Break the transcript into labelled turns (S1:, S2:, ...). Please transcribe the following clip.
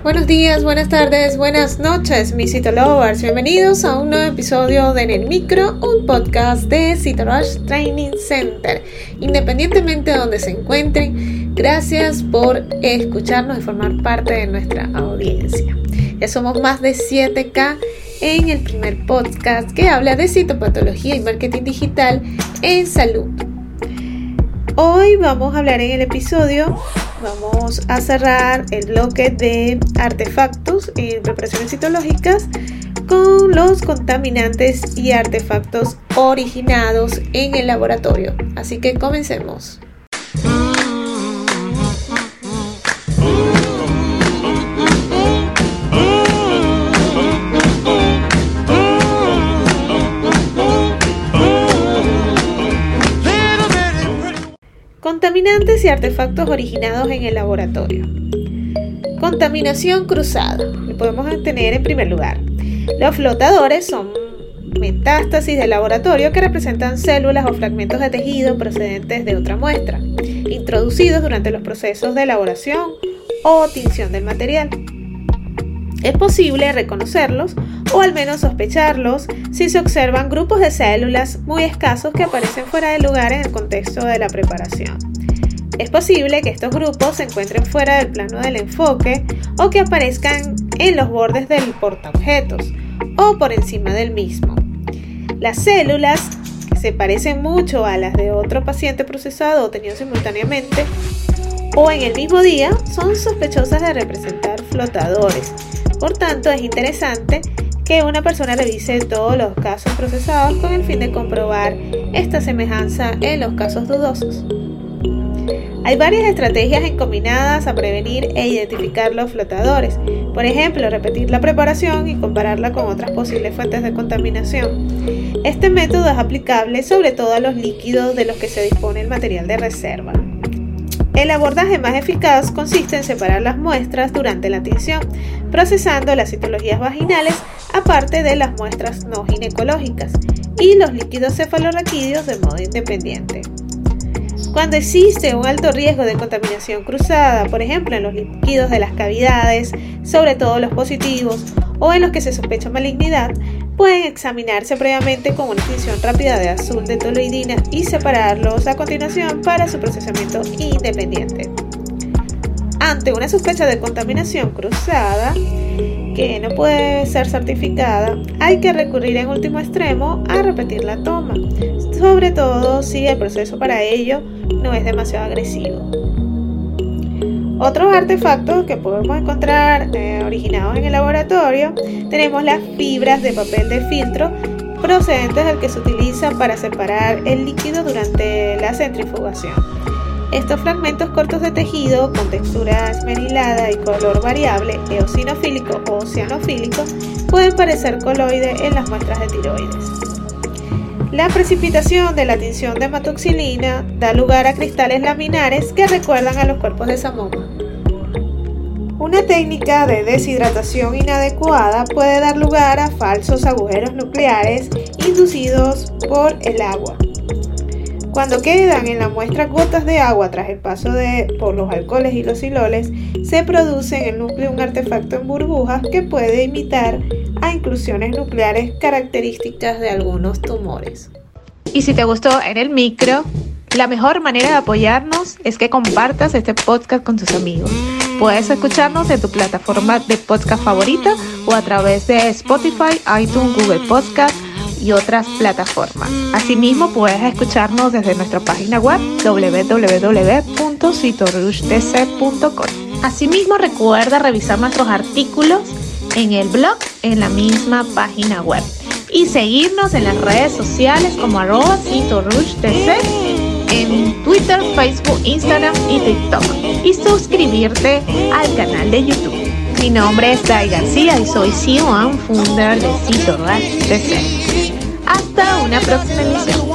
S1: Buenos días, buenas tardes, buenas noches, mis Citolovers. Bienvenidos a un nuevo episodio de En el Micro, un podcast de Citorush Training Center. Independientemente de donde se encuentren, gracias por escucharnos y formar parte de nuestra audiencia. Ya somos más de 7K en el primer podcast que habla de citopatología y marketing digital en salud. Hoy vamos a hablar en el episodio vamos a cerrar el bloque de artefactos y preparaciones citológicas con los contaminantes y artefactos originados en el laboratorio. Así que comencemos. Contaminantes y artefactos originados en el laboratorio. Contaminación cruzada. Lo podemos tener en primer lugar. Los flotadores son metástasis del laboratorio que representan células o fragmentos de tejido procedentes de otra muestra, introducidos durante los procesos de elaboración o tinción del material. Es posible reconocerlos o al menos sospecharlos si se observan grupos de células muy escasos que aparecen fuera de lugar en el contexto de la preparación. Es posible que estos grupos se encuentren fuera del plano del enfoque o que aparezcan en los bordes del portaobjetos o por encima del mismo. Las células, que se parecen mucho a las de otro paciente procesado o tenido simultáneamente o en el mismo día, son sospechosas de representar flotadores. Por tanto, es interesante que una persona revise todos los casos procesados con el fin de comprobar esta semejanza en los casos dudosos. Hay varias estrategias encominadas a prevenir e identificar los flotadores. Por ejemplo, repetir la preparación y compararla con otras posibles fuentes de contaminación. Este método es aplicable sobre todo a los líquidos de los que se dispone el material de reserva. El abordaje más eficaz consiste en separar las muestras durante la tinción, procesando las citologías vaginales aparte de las muestras no ginecológicas y los líquidos cefalorraquídeos de modo independiente. Cuando existe un alto riesgo de contaminación cruzada, por ejemplo en los líquidos de las cavidades, sobre todo los positivos, o en los que se sospecha malignidad, pueden examinarse previamente con una tinción rápida de azul de toloidina y separarlos a continuación para su procesamiento independiente. Ante una sospecha de contaminación cruzada, que no puede ser certificada, hay que recurrir en último extremo a repetir la toma, sobre todo si el proceso para ello no es demasiado agresivo. Otros artefactos que podemos encontrar eh, originados en el laboratorio, tenemos las fibras de papel de filtro procedentes del que se utiliza para separar el líquido durante la centrifugación. Estos fragmentos cortos de tejido con textura esmerilada y color variable, eosinofílico o cianofílico, pueden parecer coloide en las muestras de tiroides. La precipitación de la tinción de hematoxilina da lugar a cristales laminares que recuerdan a los cuerpos de Samoma. Una técnica de deshidratación inadecuada puede dar lugar a falsos agujeros nucleares inducidos por el agua. Cuando quedan en la muestra gotas de agua tras el paso de, por los alcoholes y los siloles, se produce en el núcleo un artefacto en burbujas que puede imitar a inclusiones nucleares características de algunos tumores.
S2: Y si te gustó en el micro, la mejor manera de apoyarnos es que compartas este podcast con tus amigos. Puedes escucharnos en tu plataforma de podcast favorita o a través de Spotify, iTunes, Google Podcast y otras plataformas. Asimismo, puedes escucharnos desde nuestra página web www.citorushdc.com. Asimismo, recuerda revisar nuestros artículos en el blog en la misma página web y seguirnos en las redes sociales como arroba en Twitter, Facebook, Instagram y TikTok y suscribirte al canal de YouTube. Mi nombre es Dai García y soy CEO and founder de Cito Hasta una próxima emisión.